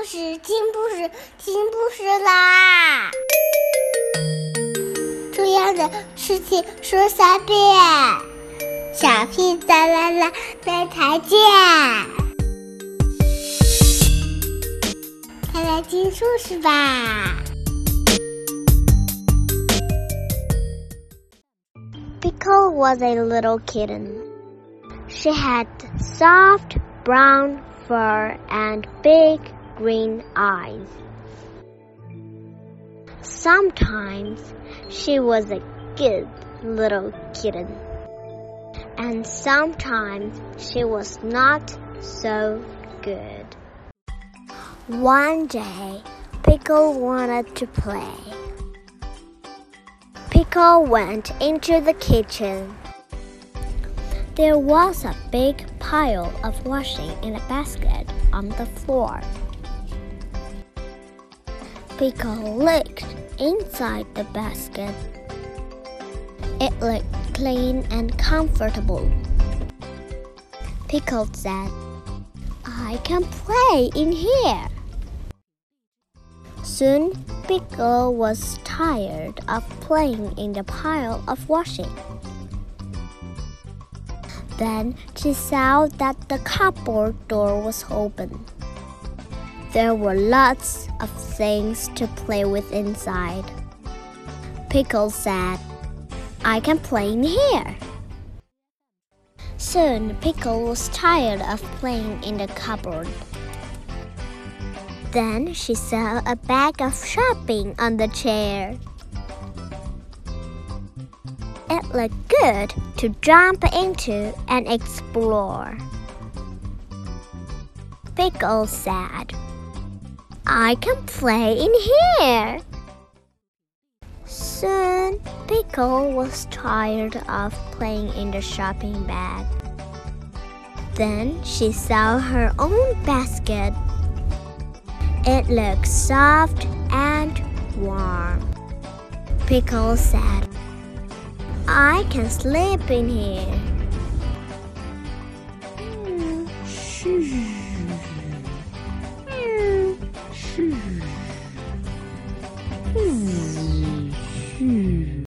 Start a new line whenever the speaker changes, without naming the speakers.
故事，听故事，听故事啦！重要的事情说三遍，小屁哒啦啦，明天见！快来听故事吧！Pickle was a little kitten. She had soft brown fur and big green eyes. Sometimes she was a good little kitten, and sometimes she was not so good. One day, Pickle wanted to play. Pickle went into the kitchen. There was a big pile of washing in a basket on the floor. Pickle looked inside the basket. It looked clean and comfortable. Pickle said, I can play in here. Soon, Pickle was tired of playing in the pile of washing. Then she saw that the cupboard door was open. There were lots of things to play with inside. Pickle said, I can play in here. Soon Pickle was tired of playing in the cupboard. Then she saw a bag of shopping on the chair. It looked good to jump into and explore. Pickle said, I can play in here. Soon, Pickle was tired of playing in the shopping bag. Then she saw her own basket. It looked soft and warm. Pickle said, I can sleep in here. Hmm. Hmm.